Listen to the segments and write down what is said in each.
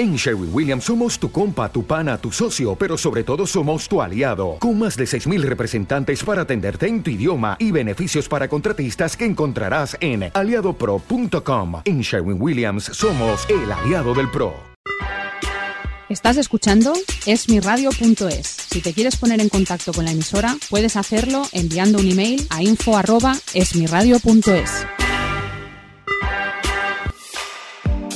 En Sherwin Williams somos tu compa, tu pana, tu socio, pero sobre todo somos tu aliado, con más de 6.000 representantes para atenderte en tu idioma y beneficios para contratistas que encontrarás en aliadopro.com. En Sherwin Williams somos el aliado del PRO. Estás escuchando esmiradio.es. Si te quieres poner en contacto con la emisora, puedes hacerlo enviando un email a info@esmiradio.es.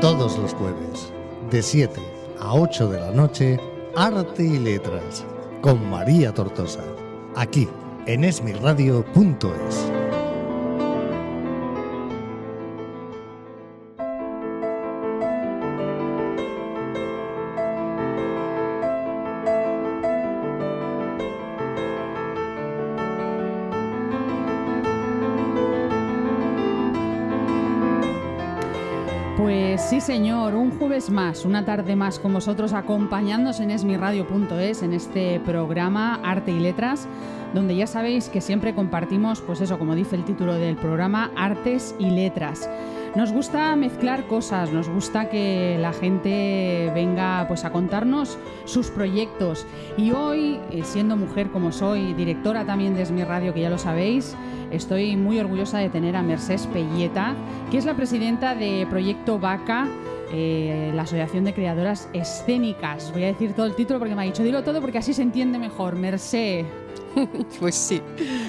Todos los jueves, de 7 a 8 de la noche, Arte y Letras, con María Tortosa, aquí en esmiradio.es. señor, un jueves más, una tarde más con vosotros acompañándonos en esmiradio.es en este programa Arte y Letras, donde ya sabéis que siempre compartimos, pues eso, como dice el título del programa, artes y letras. Nos gusta mezclar cosas, nos gusta que la gente venga pues a contarnos sus proyectos. Y hoy, eh, siendo mujer como soy, directora también de Esmi Radio, que ya lo sabéis, estoy muy orgullosa de tener a Mercedes Pelleta, que es la presidenta de Proyecto Vaca. eh, la Asociación de Creadoras Escénicas. Voy a decir todo el título porque me ha dicho, dilo todo porque así se entiende mejor. Merced. Pues sí.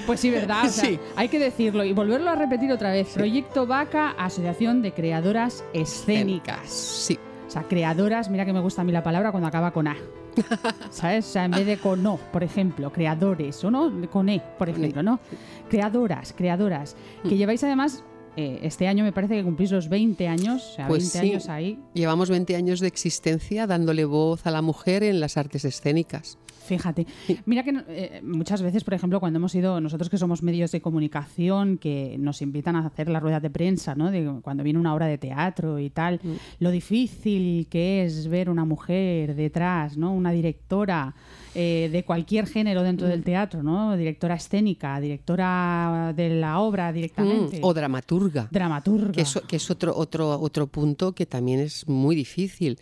Pues sí, ¿verdad? O sea, Sí. Hay que decirlo y volverlo a repetir otra vez. Proyecto Vaca, Asociación de Creadoras Escénicas. Sí. O sea, creadoras, mira que me gusta a mí la palabra cuando acaba con A. ¿Sabes? O sea, en vez de con O, por ejemplo, creadores, o no, con E, por ejemplo, ¿no? Creadoras, creadoras. Mm. Que lleváis además, eh, este año me parece que cumplís los 20 años, o sea, Pues 20 sí. años ahí. Llevamos 20 años de existencia dándole voz a la mujer en las artes escénicas. Fíjate, mira que eh, muchas veces, por ejemplo, cuando hemos ido, nosotros que somos medios de comunicación, que nos invitan a hacer las ruedas de prensa, ¿no? De cuando viene una obra de teatro y tal, Mm. lo difícil que es ver una mujer detrás, ¿no? Una directora eh, de cualquier género dentro Mm. del teatro, ¿no? Directora escénica, directora de la obra directamente. Mm, O dramaturga. Dramaturga. Que es, que es otro, otro, otro punto que también es muy difícil.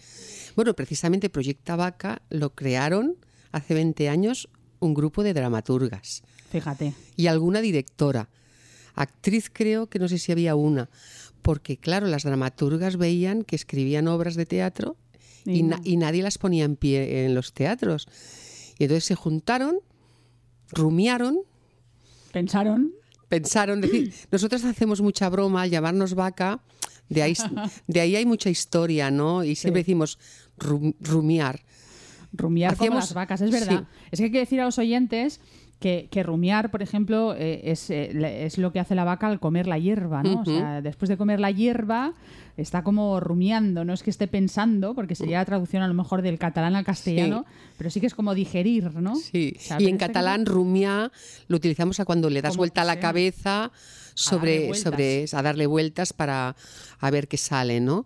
Bueno, precisamente Proyecta Vaca lo crearon hace 20 años un grupo de dramaturgas Fíjate. y alguna directora. Actriz creo que no sé si había una, porque claro, las dramaturgas veían que escribían obras de teatro y, Y na- no. y nadie las ponía en pie en los teatros. Y entonces se juntaron, rumiaron Pensaron. pensaron, decir, nosotros hacemos mucha broma al llamarnos vaca, de ahí, de ahí hay mucha historia, ¿no? Y siempre decimos rum- rumiar. Rumiar como Hacíamos- las vacas, es verdad. sí. Es que hay que decir a los oyentes que, que rumiar, por ejemplo, eh, es, eh, es lo que hace la vaca al comer la hierba, ¿no? O sea, después de comer la hierba, está como rumiando, no es que esté pensando, porque sería la traducción a lo mejor del catalán al castellano, pero sí que es como digerir, ¿no? Sí. Y en este catalán rumiar lo utilizamos a cuando le das vuelta a la sea. cabeza sobre, vueltas. sobre a darle vueltas para a ver qué sale, ¿no?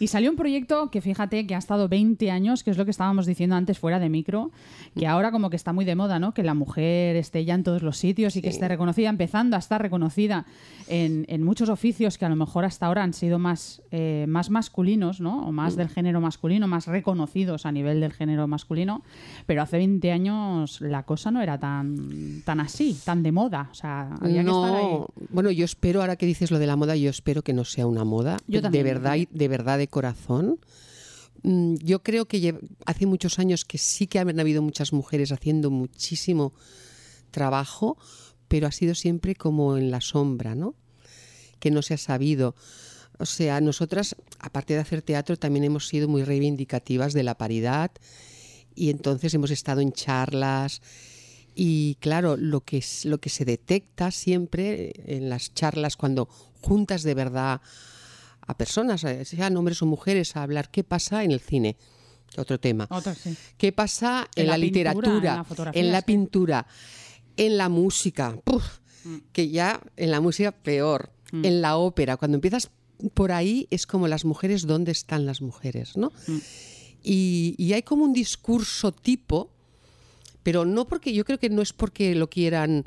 Y salió un proyecto que fíjate que ha estado 20 años, que es lo que estábamos diciendo antes fuera de micro, que ahora como que está muy de moda, ¿no? Que la mujer esté ya en todos los sitios y que esté reconocida, empezando a estar reconocida en, en muchos oficios que a lo mejor hasta ahora han sido más, eh, más masculinos, ¿no? O más del género masculino, más reconocidos a nivel del género masculino. Pero hace 20 años la cosa no era tan, tan así, tan de moda. O sea, había que estar ahí. No, bueno, yo espero, ahora que dices lo de la moda, yo espero que no sea una moda. Yo de también, yo verdad, de verdad, de corazón. Mm, Yo creo que hace muchos años que sí que han habido muchas mujeres haciendo muchísimo trabajo, pero ha sido siempre como en la sombra, ¿no? Que no se ha sabido. O sea, nosotras, aparte de hacer teatro, también hemos sido muy reivindicativas de la paridad y entonces hemos estado en charlas y claro, lo que, es, lo que se detecta siempre en las charlas cuando juntas de verdad a personas, eh, sean hombres o mujeres, a hablar qué pasa en el cine. otro tema. Otra, sí. ¿Qué pasa en, En la, la pintura, literatura, en la en la pintura, en la música? Puf, Mm. que ya en la música peor, en la ópera. Cuando empiezas por ahí es como las mujeres, ¿dónde están las mujeres? ¿no? Mm. Y, y hay como un discurso tipo, pero no porque yo creo que no es porque lo quieran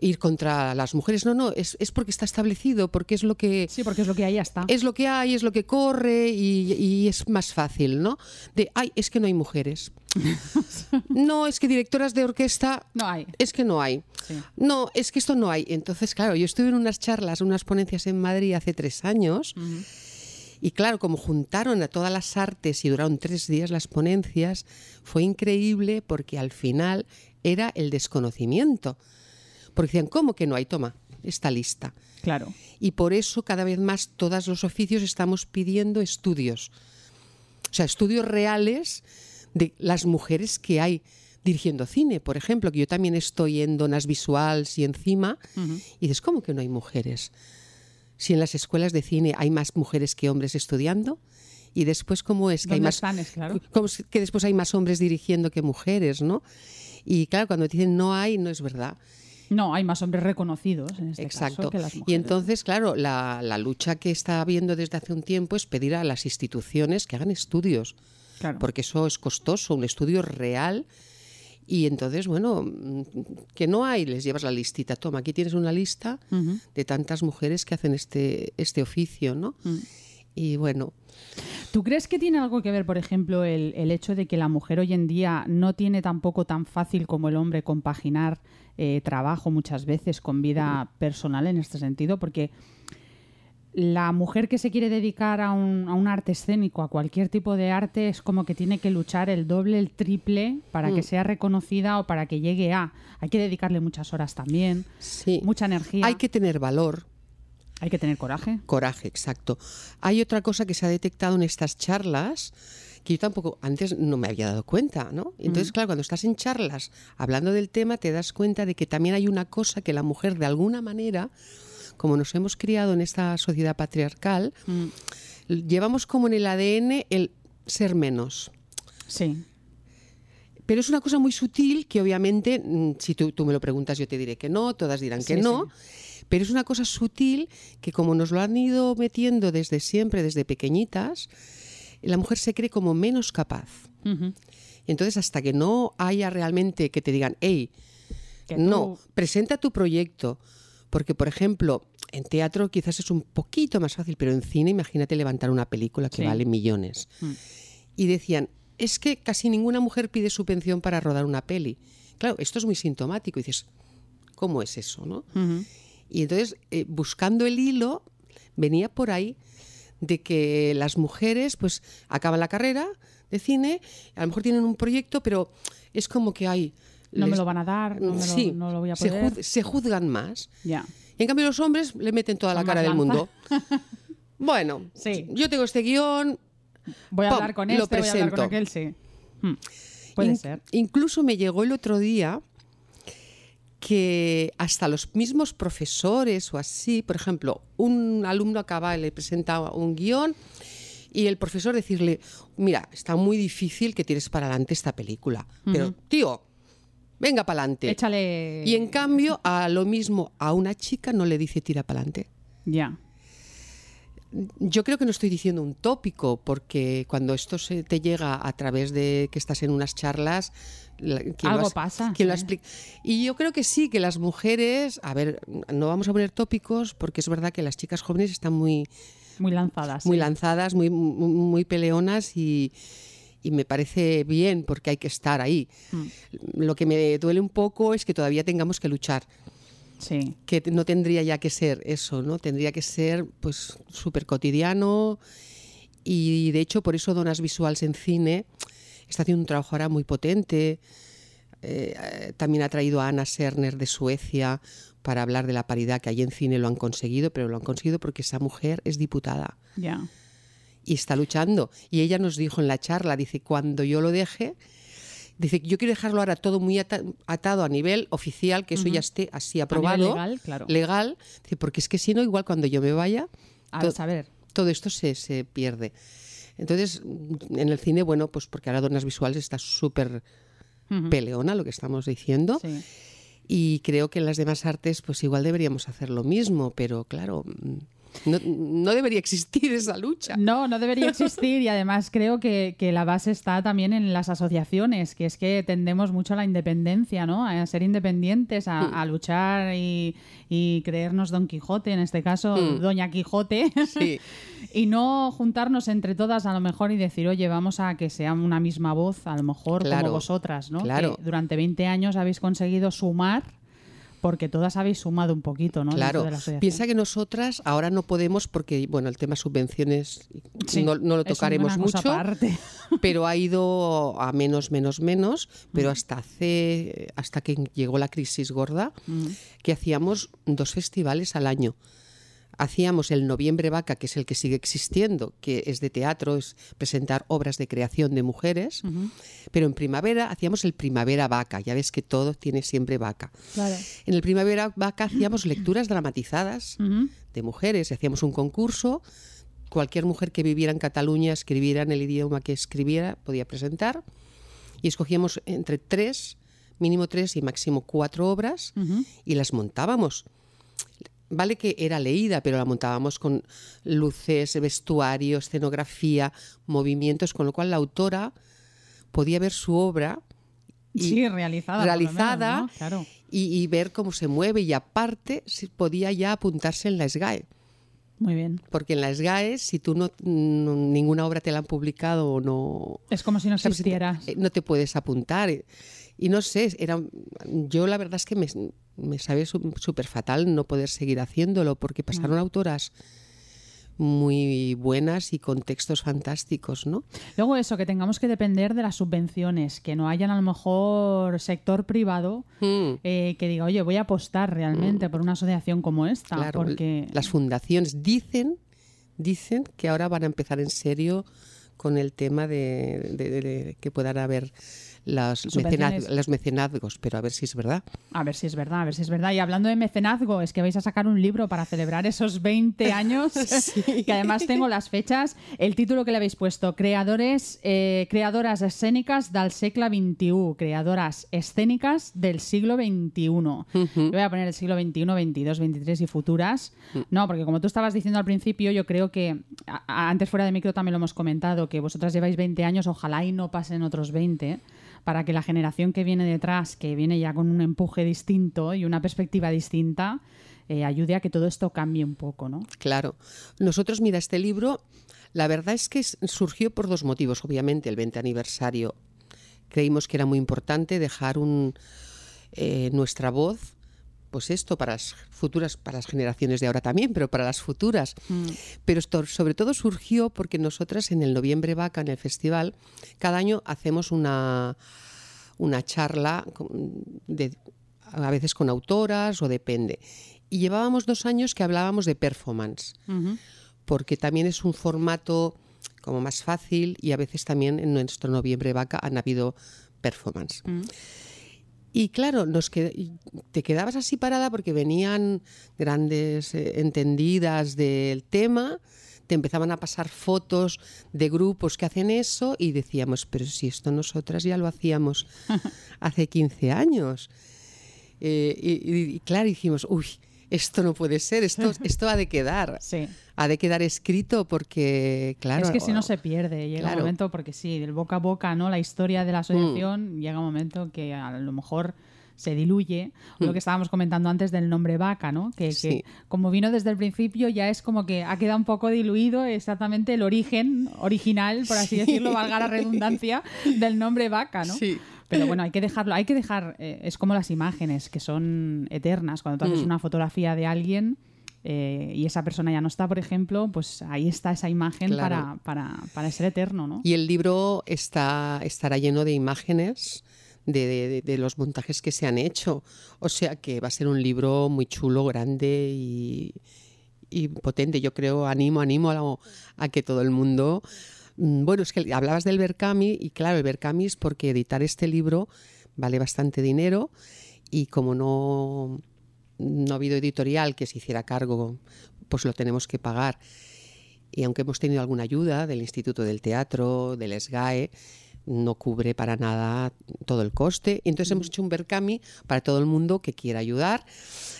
ir contra las mujeres, no, no, es, es porque está establecido, porque es lo que Sí, porque es lo que hay, ya está. es lo que hay, es lo que corre y, y es más fácil, ¿no? De, ay, es que no hay mujeres. no, es que directoras de orquesta, No hay. es que no hay. Sí. No, es que esto no hay. Entonces, claro, yo estuve en unas charlas, unas ponencias en Madrid hace tres años. Y claro, como juntaron a todas las artes y duraron tres días las ponencias, fue increíble porque al final era el desconocimiento. Porque decían, ¿cómo que no hay? Toma, esta lista. Claro. Y por eso cada vez más todos los oficios estamos pidiendo estudios. O sea, estudios reales de las mujeres que hay dirigiendo cine, por ejemplo, que yo también estoy en Donas Visuals y encima, y dices, ¿cómo que no hay mujeres? Si en las escuelas de cine hay más mujeres que hombres estudiando, y después cómo es que hay ¿Dónde más están? Es claro. cómo es que después hay más hombres dirigiendo que mujeres, ¿no? Y claro, cuando te dicen no hay, no es verdad. No, hay más hombres reconocidos en este Exacto. caso que las y mujeres. entonces, claro, la, la lucha que está habiendo desde hace un tiempo es pedir a las instituciones que hagan estudios, Claro. porque eso es costoso, un estudio real. Y entonces, bueno, que no hay, les llevas la listita. Toma, aquí tienes una lista de tantas mujeres que hacen este, este oficio, ¿no? Mm. Y bueno, ¿Tú crees que tiene algo que ver, por ejemplo, el, el hecho de que la mujer hoy en día no tiene tampoco tan fácil como el hombre compaginar eh, trabajo muchas veces con vida personal en este sentido? Porque la mujer que se quiere dedicar a un, a un arte escénico, a cualquier tipo de arte, es como que tiene que luchar el doble, el triple para que sea reconocida o para que llegue a. Hay que dedicarle muchas horas también, sí. mucha energía. Hay que tener valor, Hay que tener coraje. Coraje, exacto. Hay otra cosa que se ha detectado en estas charlas que yo tampoco antes no me había dado cuenta, ¿no? Entonces, claro, cuando estás en charlas hablando del tema, te das cuenta de que también hay una cosa que la mujer de alguna manera, como nos hemos criado en esta sociedad patriarcal, Mm, llevamos como en el ADN el ser menos. Sí. Pero es una cosa muy sutil que obviamente, mm, si tú, tú me lo preguntas, yo te diré que no, todas dirán que Sí, no. Pero es una cosa sutil que como nos lo han ido metiendo desde siempre, desde pequeñitas, la mujer se cree como menos capaz. Entonces, hasta que no haya realmente que te digan, hey, Que no, tú- presenta tu proyecto. Porque, por ejemplo, en teatro quizás es un poquito más fácil, pero en cine imagínate levantar una película que Sí. vale millones. Mm. Y decían, es que casi ninguna mujer pide subvención para rodar una peli. Claro, esto es muy sintomático. Y dices, ¿cómo es eso? No? Y entonces, eh, buscando el hilo, venía por ahí de que las mujeres pues acaban la carrera de cine, a lo mejor tienen un proyecto, pero es como que hay... No me lo van a dar, no, me lo, sí, no lo voy a se, poder. juz- se juzgan más. Ya. Y en cambio los hombres le meten toda la cara del mundo. Bueno, Sí. yo tengo este guion. Voy a hablar con lo este, voy a hablar con aquel, sí. Hmm. Puede In- ser. Incluso me llegó el otro día que hasta los mismos profesores o así, por ejemplo, un alumno acaba, le presenta un guion y el profesor decirle, mira, está muy difícil que tires para adelante esta película, pero tío, venga para adelante. Échale. Y en cambio, a lo mismo, a una chica no le dice tira para adelante. Ya. Yo creo que no estoy diciendo un tópico, porque cuando esto se te llega a través de que estás en unas charlas, Algo has- pasa, quien lo explica. Y yo creo que sí, que las mujeres, a ver, no vamos a poner tópicos, porque es verdad que las chicas jóvenes están muy, Muy lanzadas. muy sí. lanzadas, muy, muy, muy peleonas y, y me parece bien, porque hay que estar ahí. Mm. Lo que me duele un poco es que todavía tengamos que luchar Sí. que no tendría ya que ser eso, ¿no? Tendría que ser pues súper cotidiano y de hecho por eso Donas Visuals en cine está haciendo un trabajo ahora muy potente. Eh, eh, también ha traído a Ana Serner de Suecia para hablar de la paridad que allí en cine lo han conseguido, pero lo han conseguido porque esa mujer es diputada Ya. y está luchando. Y ella nos dijo en la charla, dice, cuando yo lo deje, dice, yo quiero dejarlo ahora todo muy ata- atado a nivel oficial, que eso ya esté así aprobado. legal, claro. legal, dice, porque es que si no, igual cuando yo me vaya, A to- saber. todo esto se, se pierde. Entonces, en el cine, bueno, pues porque ahora Donas Visuales está súper peleona, lo que estamos diciendo. Sí. Y creo que en las demás artes, pues igual deberíamos hacer lo mismo, pero claro, no, no debería existir esa lucha. No, no debería existir y además creo que, que la base está también en las asociaciones, que es que tendemos mucho a la independencia, ¿no? A ser independientes, a, a luchar y, y creernos Don Quijote, en este caso Mm. Doña Quijote, Sí. y no juntarnos entre todas a lo mejor y decir, oye, vamos a que sea una misma voz, a lo mejor Claro, como vosotras, ¿no? claro. Que durante 20 años habéis conseguido sumar, porque todas habéis sumado un poquito, ¿no? Claro, de piensa que nosotras ahora no podemos porque, bueno, el tema subvenciones Sí, no, no lo es tocaremos una cosa mucho, aparte. pero ha ido a menos, menos, menos, pero hasta hace, hasta que llegó la crisis gorda, que hacíamos dos festivales al año. Hacíamos el Noviembre Vaca, que es el que sigue existiendo, que es de teatro, es presentar obras de creación de mujeres, pero en primavera hacíamos el Primavera Vaca, ya ves que todo tiene siempre vaca. En el Primavera Vaca hacíamos lecturas dramatizadas de mujeres hacíamos un concurso. Cualquier mujer que viviera en Cataluña, escribiera en el idioma que escribiera, podía presentar. Y escogíamos entre tres, mínimo tres y máximo cuatro obras y las montábamos. Vale que era leída, pero la montábamos con luces, vestuario, escenografía, movimientos, con lo cual la autora podía ver su obra y- Sí, realizada. menos, realizada ¿no? Claro. y, y ver cómo se mueve y aparte si podía ya apuntarse en la SGAE. Muy bien. Porque en la SGAE, si tú no, no- ninguna obra te la han publicado o no, Es como si no existieras. Eh, no te puedes apuntar. Y no sé, era, yo la verdad es que me, me sabe súper fatal no poder seguir haciéndolo porque pasaron Mm. autoras muy buenas y con textos fantásticos, ¿no? Luego eso, que tengamos que depender de las subvenciones, que no hayan a lo mejor sector privado Mm. eh, que diga, oye, voy a apostar realmente por una asociación como esta. Claro, porque las fundaciones dicen, dicen que ahora van a empezar en serio con el tema de, de- de- de que puedan haber mecenaz- los mecenazgos, pero a ver si es verdad. A ver si es verdad, a ver si es verdad. Y hablando de mecenazgo, es que vais a sacar un libro para celebrar esos 20 años, que además tengo las fechas. El título que le habéis puesto, Creadores, eh, Creadoras escénicas del siglo XXI, Creadoras escénicas del siglo XXI. Yo voy a poner el siglo XXI, 22, 23 y futuras. No, porque como tú estabas diciendo al principio, yo creo que, antes fuera de micro también lo hemos comentado, que vosotras lleváis 20 años, ojalá y no pasen otros 20 para que la generación que viene detrás, que viene ya con un empuje distinto y una perspectiva distinta, eh, ayude a que todo esto cambie un poco, ¿no? Claro. Nosotros, mira, este libro, la verdad es que surgió por dos motivos. Obviamente, el 20 aniversario creímos que era muy importante dejar eh, nuestra voz, pues esto para las futuras, para las generaciones de ahora también, pero para las futuras. Pero esto sobre todo surgió porque nosotras en el Noviembre Vaca, en el festival, cada año hacemos una, una charla de- a veces con autoras o depende. Y llevábamos dos años que hablábamos de performance, porque también es un formato como más fácil y a veces también en nuestro Noviembre Vaca han habido performance. Y claro, nos qued- te quedabas así parada porque venían grandes eh, entendidas del tema, te empezaban a pasar fotos de grupos que hacen eso y decíamos, pero si esto nosotras ya lo hacíamos hace 15 años. Eh, y, y- y claro, dijimos, uy, esto no puede ser, esto, esto ha de quedar. Sí. Ha de quedar escrito porque, claro. es que si no se pierde, llega claro. Mm. un momento, porque sí, del boca a boca, ¿no? La historia de la asociación, llega un momento que a lo mejor se diluye. Lo que estábamos comentando antes del nombre vaca, ¿no? Que, que Mm. Sí. como vino desde el principio, ya es como que ha quedado un poco diluido exactamente el origen original, por así Sí. decirlo, valga la redundancia, del nombre vaca, ¿no? Sí. Pero bueno, hay que dejarlo, hay que dejar, eh, es como las imágenes, que son eternas. Cuando tú haces Mm. una fotografía de alguien eh, y esa persona ya no está, por ejemplo, pues ahí está esa imagen Claro. para, para, para ser eterno, ¿no? Y el libro está, estará lleno de imágenes de, de- de los montajes que se han hecho. O sea que va a ser un libro muy chulo, grande y, y potente. Yo creo, animo, animo a, a que todo el mundo... Mm, Bueno, es que hablabas del Berkami y claro, el Berkami es porque editar este libro vale bastante dinero y como no, no ha habido editorial que se hiciera cargo, pues lo tenemos que pagar. y aunque hemos tenido alguna ayuda del Instituto del Teatro, del SGAE, no cubre para nada todo el coste. Entonces hemos hecho un Berkami para todo el mundo que quiera ayudar.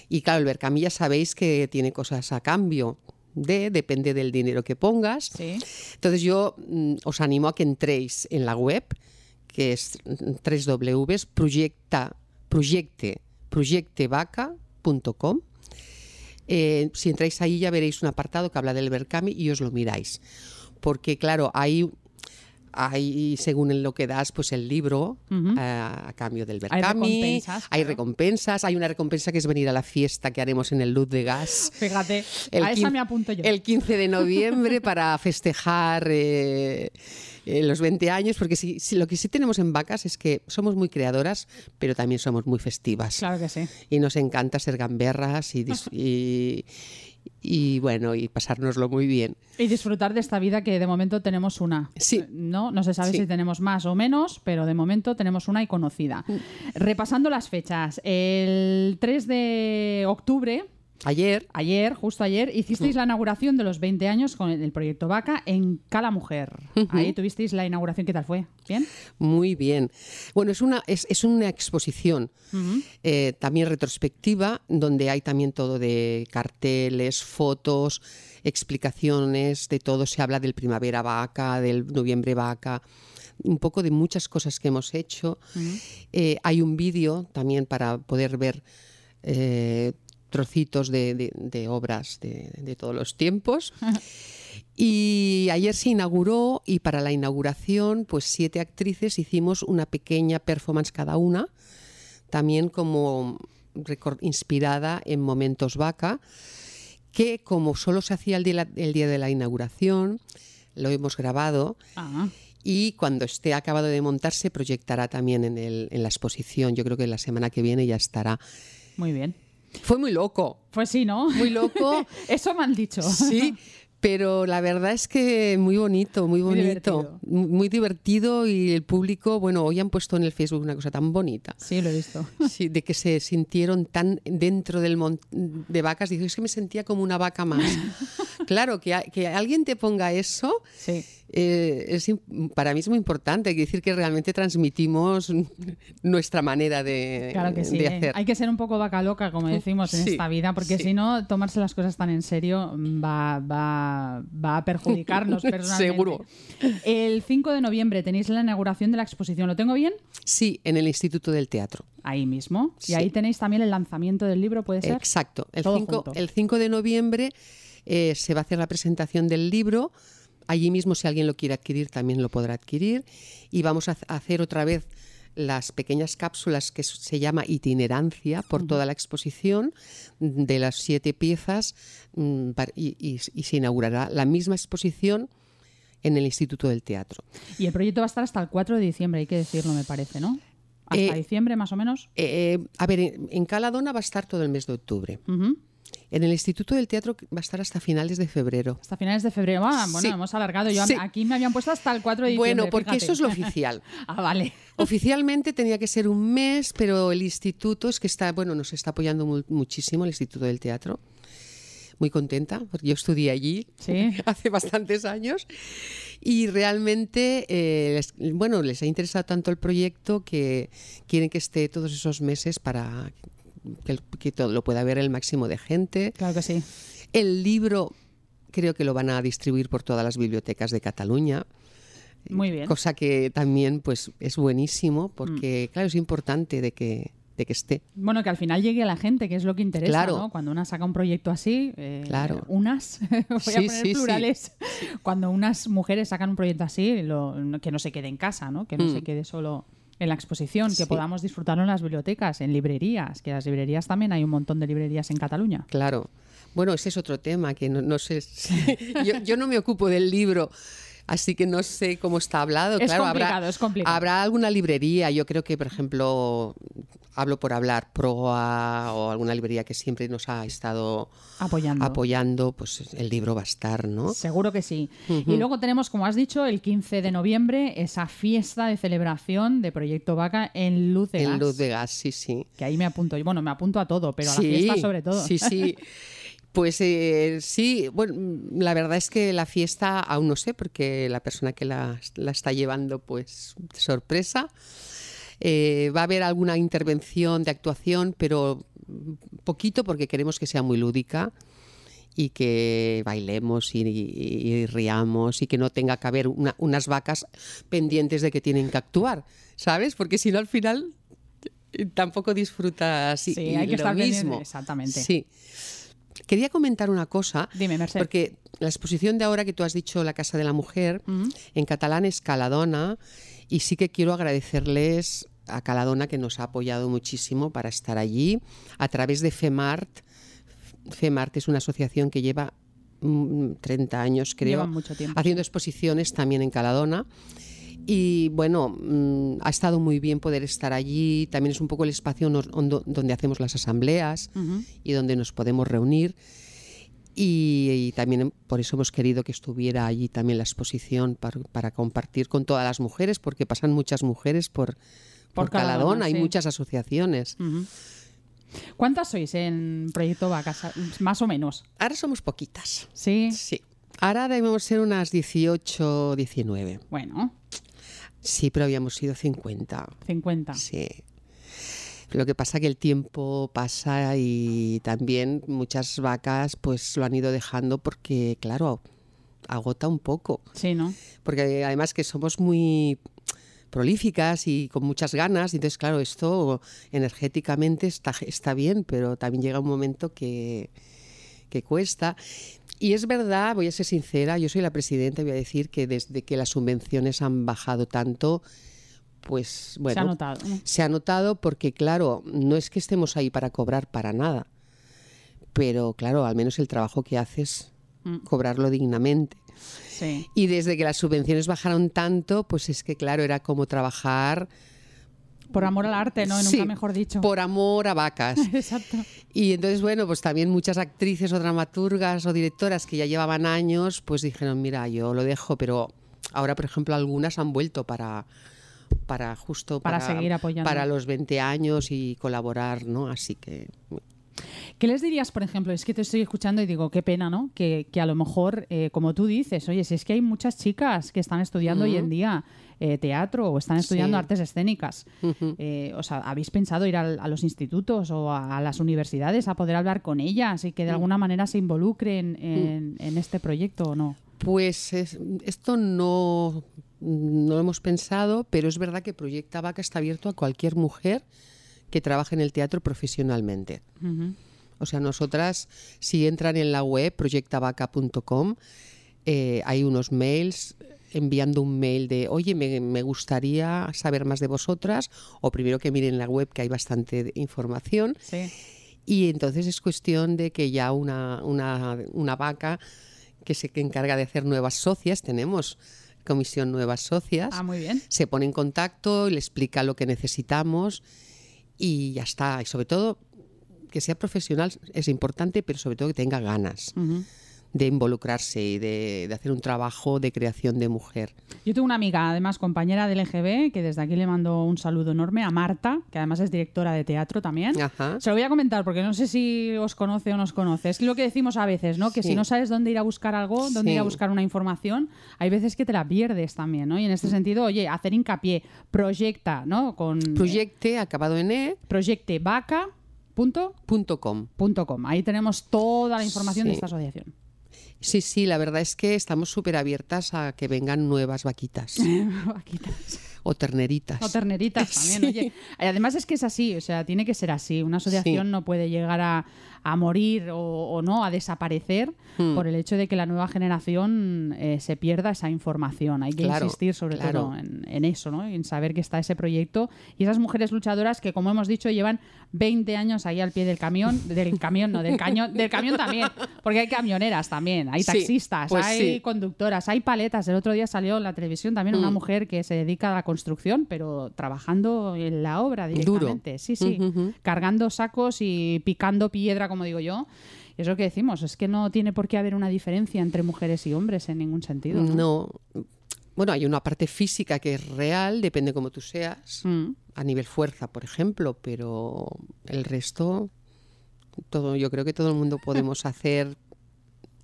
Y claro, el Berkami ya sabéis que tiene cosas a cambio. De, depende del dinero que pongas. Sí. Entonces yo mm, os animo a que entréis en la web, que es www.proyecta, proyecte, proyectevaca.com. Eh, si entráis ahí ya veréis un apartado que habla del Berkami y os lo miráis. Porque claro, hay, hay según lo que das, pues el libro a cambio del Hay Berkami. recompensas, hay claro. recompensas. Hay una recompensa que es venir a la fiesta que haremos en el Luz de Gas. Fíjate, El a esa me apunto yo. El 15 de noviembre para festejar eh, eh, los 20 años, porque sí, sí, lo que sí tenemos en Vacas es que somos muy creadoras, pero también somos muy festivas. Claro que sí. Y nos encanta ser gamberras y, y, bueno, y pasárnoslo muy bien. Y disfrutar de esta vida que de momento tenemos una. Sí. No, no se sabe Sí. si tenemos más o menos, pero de momento tenemos una y conocida. Mm. Repasando las fechas, el 3 de octubre, Ayer, ayer, justo ayer, hicisteis la inauguración de los 20 años con el proyecto Vaca en Cala Mujer. Ahí tuvisteis la inauguración, ¿qué tal fue? ¿Bien? muy bien. Bueno, es una, es, es una exposición eh, también retrospectiva, donde hay también todo de carteles, fotos, explicaciones, de todo. Se habla del primavera vaca, del noviembre vaca, un poco de muchas cosas que hemos hecho. Eh, hay un vídeo también para poder ver eh, trocitos de, de- de obras de, de todos los tiempos. Y ayer se inauguró y para la inauguración, pues siete actrices hicimos una pequeña performance cada una, también como inspirada en momentos vaca, que como solo se hacía el día, el día de la inauguración, lo hemos grabado Ah, y cuando esté acabado de montar se proyectará también en, el- en la exposición. Yo creo que la semana que viene ya estará. muy bien. Fue muy loco, Pues sí, ¿no? muy loco. Eso me han dicho. Sí, pero la verdad es que muy bonito, muy bonito, muy muy divertido y el público, bueno, hoy han puesto en el Facebook una cosa tan bonita. Sí, lo he visto. Sí, de que se sintieron tan dentro del mon- de vacas, digo, es que me sentía como una vaca más. claro, que, a- que alguien te ponga eso, Sí. Eh, es, para mí es muy importante, hay que decir que realmente transmitimos nuestra manera de, Claro que sí. de ¿eh? hacer. Hay que ser un poco vaca loca, como decimos en Sí, esta vida, porque sí. si no, tomarse las cosas tan en serio va, va, va a perjudicarnos personalmente. Seguro. El 5 de noviembre tenéis la inauguración de la exposición. ¿Lo tengo bien? Sí, en el Instituto del Teatro. Ahí mismo. Y ahí tenéis también el lanzamiento del libro, ¿puede ser? Exacto. El Todo 5, junto. el 5 de noviembre eh, se va a hacer la presentación del libro. Allí mismo, si alguien lo quiere adquirir, también lo podrá adquirir. Y vamos a ha- a hacer otra vez las pequeñas cápsulas que se llama itinerancia por toda la exposición de las siete piezas mm, y, y- y se inaugurará la misma exposición en el Instituto del Teatro. Y el proyecto va a estar hasta el 4 de diciembre, hay que decirlo, me parece, ¿no? Hasta Eh, diciembre, más o menos. Eh, a ver, en, en Caladona va a estar todo el mes de octubre. En el Instituto del Teatro va a estar hasta finales de febrero. Hasta finales de febrero. Ah, bueno, Sí. hemos alargado. Yo Sí. aquí me habían puesto hasta el 4 de diciembre. Bueno, porque fíjate. eso es lo oficial. ah, vale. Oficialmente tenía que ser un mes, pero el instituto es que está, bueno, nos está apoyando mu- muchísimo el Instituto del Teatro. Muy contenta, porque yo estudié allí Sí. hace bastantes años y realmente, eh, les- bueno, les ha interesado tanto el proyecto que quieren que esté todos esos meses para que, el- que todo lo pueda ver el máximo de gente. Claro que sí. El libro creo que lo van a distribuir por todas las bibliotecas de Cataluña. Muy bien. Cosa que también pues es buenísimo porque, claro, es importante de que, de que esté. Bueno, que al final llegue a la gente, que es lo que interesa, Claro. ¿no? Cuando una saca un proyecto así, eh, Claro. unas, voy a Sí, poner sí, sí. plurales, cuando unas mujeres sacan un proyecto así, lo- que no se quede en casa, ¿no? Que no Mm. se quede solo en la exposición, que podamos disfrutarlo en las bibliotecas, en librerías, que las librerías también hay un montón de librerías en Cataluña. Claro. Bueno, ese es otro tema que no, no sé. si- yo, yo no me ocupo del libro. Así que no sé cómo está hablado. Es claro, complicado, habrá, es complicado. habrá alguna librería. Yo creo que, por ejemplo, hablo por hablar, Proa o alguna librería que siempre nos ha estado Apoyando. apoyando, pues el libro va a estar, ¿no? Seguro que sí. Y luego tenemos, como has dicho, el 15 de noviembre, esa fiesta de celebración de Proyecto Vaca en Luz de En Gas. luz de gas, sí, sí. Que ahí me apunto. Bueno, me apunto a todo, pero a la fiesta sobre todo. Sí, sí. Pues eh, sí, bueno, la verdad es que la fiesta aún no sé, porque la persona que la, la está llevando, pues sorpresa. Eh, va a haber alguna intervención de actuación, pero poquito porque queremos que sea muy lúdica y que bailemos y, y- y riamos y que no tenga que haber una- unas vacas pendientes de que tienen que actuar, ¿sabes? Porque si no al final eh, tampoco disfrutas Sí, y hay que lo estar mismo. exactamente. Sí. Quería comentar una cosa. Dime. Porque la exposición de ahora que tú has dicho, La Casa de la Mujer, Ujú. en catalán es Caladona, y sí que quiero agradecerles a Caladona que nos ha apoyado muchísimo para estar allí a través de FEMART. FEMART es una asociación que lleva mm, 30 años, creo, mucho haciendo exposiciones también en Caladona. Y bueno, mm, ha estado muy bien poder estar allí. También es un poco el espacio nos- ondo- donde hacemos las asambleas y donde nos podemos reunir. Y, y también por eso hemos querido que estuviera allí también la exposición para, para compartir con todas las mujeres, porque pasan muchas mujeres por, por, Caladona, Caladona, hay sí. muchas asociaciones. ¿Cuántas sois en Proyecto Vacas? Más o menos. Ahora somos poquitas. Sí. Sí. Ahora debemos ser unas 18, 19. Bueno, Sí, pero habíamos sido 50. 50. Sí. Lo que pasa que el tiempo pasa y también muchas vacas pues lo han ido dejando porque, claro, agota un poco. Sí, ¿no? Porque además que somos muy prolíficas y con muchas ganas, y entonces claro, esto energéticamente está, está bien, pero también llega un momento que, que cuesta. Y es verdad, voy a ser sincera, yo soy la presidenta y voy a decir que desde que las subvenciones han bajado tanto, pues bueno, Se ha notado. ¿no? se ha notado porque, claro, no es que estemos ahí para cobrar para nada, pero claro, al menos el trabajo que haces, Mm. cobrarlo dignamente. Sí. Y desde que las subvenciones bajaron tanto, pues es que, claro, era como trabajar Por amor al arte, ¿no? Nunca Sí, mejor dicho. por amor a vacas. Exacto. Y entonces, bueno, pues también muchas actrices o dramaturgas o directoras que ya llevaban años, pues dijeron, mira, yo lo dejo, pero ahora, por ejemplo, algunas han vuelto para para justo Para seguir apoyando. para los 20 años y colaborar, ¿no? Así que ¿Qué les dirías, por ejemplo? Es que te estoy escuchando y digo, qué pena, ¿no? Que, que a lo mejor, eh, como tú dices, oye, si es que hay muchas chicas que están estudiando hoy en día eh, teatro o están estudiando Sí. artes escénicas. Eh, o sea, ¿habéis pensado ir al- a, los institutos o a, a las universidades a poder hablar con ellas y que Mm. de alguna manera se involucren en, en este proyecto o no? Pues es- esto no, no lo hemos pensado, pero es verdad que Proyecta Vaca está abierto a cualquier mujer que trabaje en el teatro profesionalmente. O sea, nosotras, si entran en la web proyectavaca.com, eh, hay unos mails enviando un mail de, oye, me, me gustaría saber más de vosotras, o primero que miren la web, que hay bastante información, Sí. y entonces es cuestión de que ya una, una, una vaca que se encarga de hacer nuevas socias, tenemos comisión nuevas socias, Ah, muy bien. se pone en contacto le explica lo que necesitamos y ya está. Y sobre todo que sea profesional es importante, pero sobre todo que tenga ganas Ujú. De involucrarse y de, de hacer un trabajo de creación de mujer. Yo tengo una amiga, además compañera del LGB, que desde aquí le mando un saludo enorme a Marta, que además es directora de teatro también. Ajá. Se lo voy a comentar porque no sé si os conoce o nos conoce. Es lo que decimos a veces, ¿no? Que Sí. si no sabes dónde ir a buscar algo, dónde Sí. ir a buscar una información, hay veces que te la pierdes también, ¿no? Y en este sentido, oye, hacer hincapié, proyecta, ¿no? Con Proyecte acabado en e proyectevaca.com. punto com. Ahí tenemos toda la información de esta asociación. Sí, sí, la verdad es que estamos súper abiertas a que vengan nuevas vaquitas Vaquitas. O terneritas. O terneritas también, oye. Además es que es así, o sea, tiene que ser así. Una asociación Sí. no puede llegar a, a morir o, o no, a desaparecer Hmm. por el hecho de que la nueva generación eh, se pierda esa información. Hay que Claro, insistir sobre claro. todo en, en eso, ¿no? En saber que está ese proyecto y esas mujeres luchadoras que, como hemos dicho, llevan 20 años ahí al pie del camión, del camión, no, del cañón, del camión también, porque hay camioneras también, hay Sí, taxistas, pues hay conductoras, hay paletas. El otro día salió en la televisión también una Mm. mujer que se dedica a la construcción, pero trabajando en la obra Duro. directamente. Sí, sí. Cargando sacos y picando piedra, como digo yo. Y es lo que decimos, es que no tiene por qué haber una diferencia entre mujeres y hombres en ningún sentido. ¿no? No. Bueno, hay una parte física que es real, depende cómo tú seas, Mm. a nivel fuerza, por ejemplo, pero el resto todo, yo creo que todo el mundo podemos hacer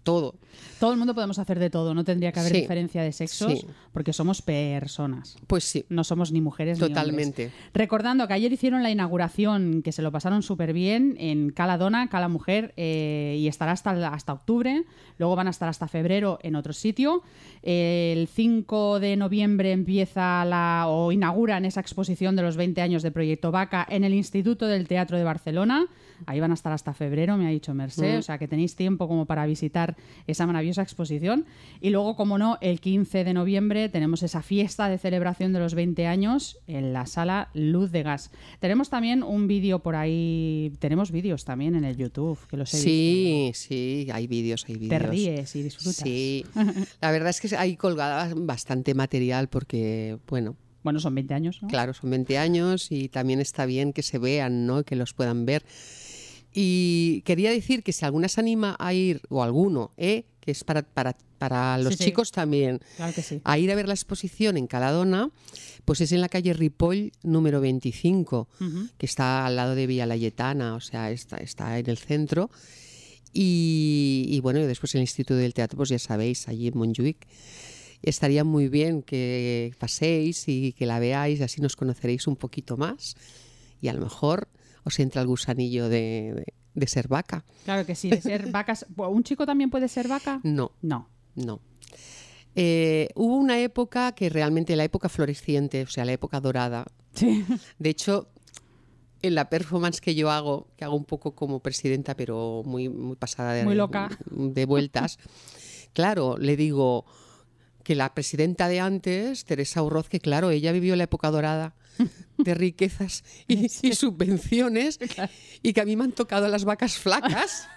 todo. Todo el mundo podemos hacer de todo, no tendría que haber Sí. diferencia de sexos Sí. porque somos personas. Pues sí, No somos ni mujeres ni totalmente. hombres. Recordando que ayer hicieron la inauguración, que se lo pasaron súper bien en Cala Dona, Cala Mujer, eh, y estará hasta, hasta octubre. Luego van a estar hasta febrero en otro sitio. El 5 de noviembre empieza la o inauguran esa exposición de los 20 años de Proyecto Vaca en el Instituto del Teatro de Barcelona. Ahí van a estar hasta febrero, me ha dicho Merced. O sea que tenéis tiempo como para visitar esa maravillosa exposición. Y luego, como no, el 15 de noviembre tenemos esa fiesta de celebración de los 20 años en la sala Luz de Gas. Tenemos también un vídeo por ahí, tenemos vídeos también en el YouTube, que los he visto. Sí, sí, hay vídeos, hay vídeos. Te ríes y disfrutas. Sí, la verdad es que hay colgada bastante material porque, bueno, Bueno, son 20 años, ¿no? claro, son 20 años y también está bien que se vean, ¿no? Que los puedan ver. Y quería decir que si alguna se anima a ir, o alguno, ¿eh? que es para, para, para los Sí, sí. chicos también, Claro que sí. a ir a ver la exposición en Caladona, pues es en la calle Ripoll número 25, Ujú. que está al lado de Villa Layetana, o sea, está, está en el centro. Y, y bueno, y después el Instituto del Teatro, pues ya sabéis, allí en Montjuic. Estaría muy bien que paséis y que la veáis, así nos conoceréis un poquito más y a lo mejor os entra el gusanillo de, de- de ser vaca. Claro que sí, de ser vacas. ¿Un chico también puede ser vaca? No, No. no. Eh, hubo una época que realmente la época floreciente, o sea, la época dorada. Sí. De hecho, en la performance que yo hago, que hago un poco como presidenta, pero muy, muy pasada de, Muy loca. de vueltas, claro, le digo que la presidenta de antes, Teresa Urroz, que claro, ella vivió la época dorada de riquezas y, y subvenciones y que a mí me han tocado las vacas flacas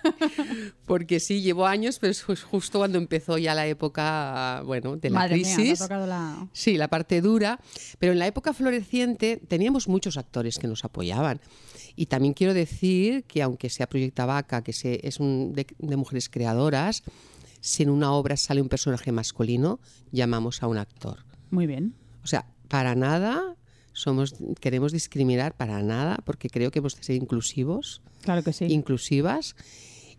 porque sí, llevo años, pero es ju- justo cuando empezó ya la época, bueno, de la Madre mía, me ha crisis. tocado la... Sí, la parte dura, pero en la época floreciente teníamos muchos actores que nos apoyaban. Y también quiero decir que aunque sea Proyecta Vaca, que se- es un de, de mujeres creadoras, si en una obra sale un personaje masculino, llamamos a un actor. Muy bien. O sea, para nada somos queremos discriminar para nada, porque creo que hemos de ser inclusivos, Claro que sí. inclusivas.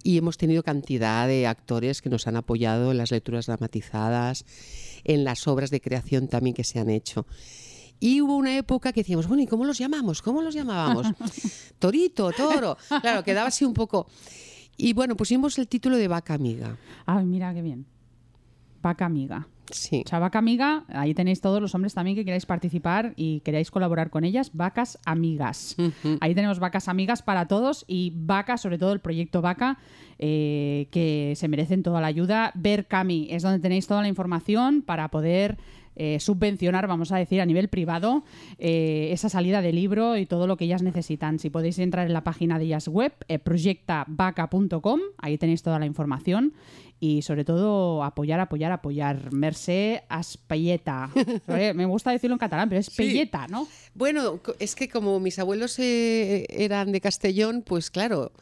Y hemos tenido cantidad de actores que nos han apoyado en las lecturas dramatizadas, en las obras de creación también que se han hecho. Y hubo una época que decíamos, bueno, ¿y cómo los llamamos? ¿Cómo los llamábamos? Torito, toro. Claro, quedaba así un poco. Y bueno, pusimos el título de Vaca Amiga. Ay, mira qué bien. Vaca amiga. Sí. O sea, vaca amiga, ahí tenéis todos los hombres también que queráis participar y queráis colaborar con ellas, vacas amigas. Ahí tenemos vacas amigas para todos y vaca, sobre todo el proyecto vaca, eh, que se merecen toda la ayuda. Ver Cami es donde tenéis toda la información para poder eh, subvencionar, vamos a decir, a nivel privado, eh, esa salida de libro y todo lo que ellas necesitan. Si podéis entrar en la página de ellas web, eh, proyectavaca.com, ahí tenéis toda la información y sobre todo apoyar, apoyar, apoyar. Mercé Aspelleta. Me gusta decirlo en catalán, pero es Sí. pelleta, ¿no? Bueno, es que como mis abuelos eh, eran de Castellón, pues claro,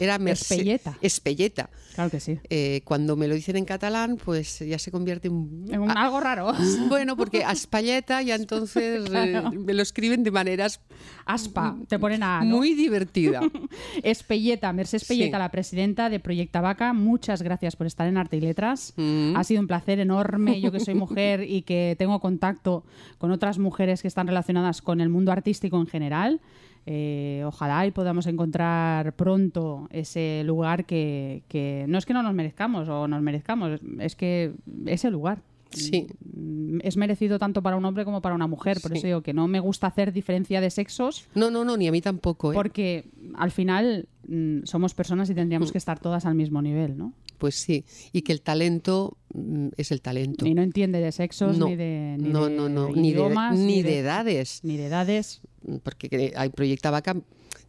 era Mercè- Espelleta. Espelleta. Claro que sí. Eh, cuando me lo dicen en catalán, pues ya se convierte en... Un- Ah, algo raro. bueno, porque Aspalleta ya entonces eh, me lo escriben de maneras Aspa, te ponen a... ¿no? muy divertida. Espelleta, Mercé Espelleta, Sí. la presidenta de Proyecta Vaca, muchas gracias por estar en Arte y Letras. Mm. Ha sido un placer enorme. Yo que soy mujer y que tengo contacto con otras mujeres que están relacionadas con el mundo artístico en general. Eh, ojalá y podamos encontrar pronto ese lugar que, que no es que no nos merezcamos o nos merezcamos, es que ese lugar Sí. mm, es merecido tanto para un hombre como para una mujer. Por Sí. eso digo que no me gusta hacer diferencia de sexos No, no, no, ni a mí tampoco. ¿eh? porque al final mm, somos personas y tendríamos que estar todas al mismo nivel, ¿no? Pues sí, y que el talento mm, es el talento. Y no entiende de sexos no, ni de ni no, de no, no, ni de, idiomas, ni de edades. ni de edades. porque cre- hay Proyecta Vaca,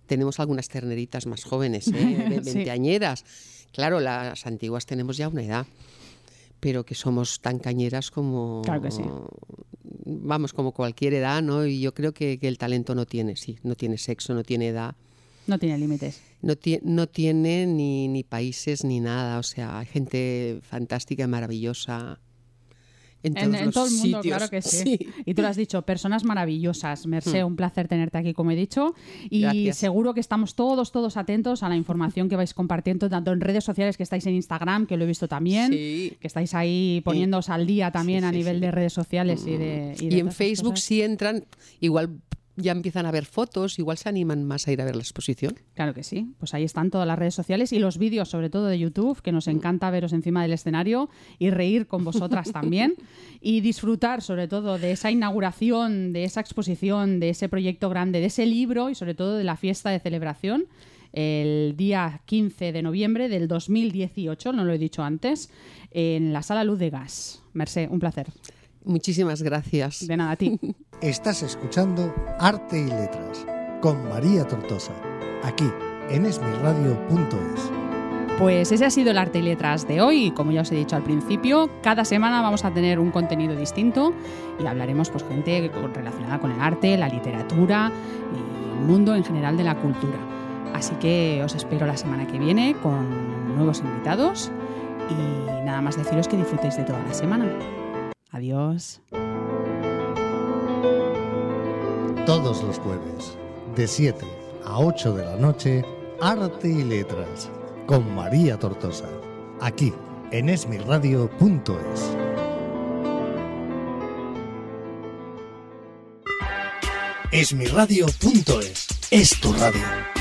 tenemos algunas terneritas más jóvenes, ¿eh? Ve- Sí. veinteañeras. Claro, las antiguas tenemos ya una edad, pero que somos tan cañeras como... Claro que sí. Vamos, como cualquier edad, ¿no? Y yo creo que, que el talento no tiene, sí, no tiene sexo, no tiene edad, No tiene límites. No, tie- no tiene ni, ni países ni nada. O sea, hay gente fantástica maravillosa En todos, En, en los todo el mundo, sitios. claro que sí. Y tú lo has dicho, personas maravillosas. Mercé, un placer tenerte aquí, como he dicho. Y Gracias. seguro que estamos todos, todos atentos a la información que vais compartiendo, tanto en redes sociales, que estáis en Instagram, que lo he visto también, Sí. que estáis ahí poniéndoos al día también Sí, a sí, nivel sí. de redes sociales y de. y de Y en Facebook cosas. si entran, igual ya empiezan a ver fotos, igual se animan más a ir a ver la exposición. Claro que sí. Pues ahí están todas las redes sociales y los vídeos, sobre todo de YouTube, que nos encanta veros encima del escenario y reír con vosotras también. Y disfrutar, sobre todo, de esa inauguración, de esa exposición, de ese proyecto grande, de ese libro y, sobre todo, de la fiesta de celebración el día 15 de noviembre del 2018, no lo he dicho antes, en la Sala Luz de Gas. Mercé, un placer. Muchísimas gracias. De nada a ti. Estás escuchando Arte y Letras con María Tortosa, aquí en esmirradio.es. Pues ese ha sido el arte y letras de hoy. Como ya os he dicho al principio, cada semana vamos a tener un contenido distinto y hablaremos pues gente relacionada con el arte, la literatura y el mundo en general de la cultura. Así que os espero la semana que viene con nuevos invitados y nada más deciros que disfrutéis de toda la semana. Adiós. Todos los jueves, de 7 a 8 de la noche, Arte y Letras con María Tortosa, aquí en esmirradio.es. Esmirradio.es es tu radio.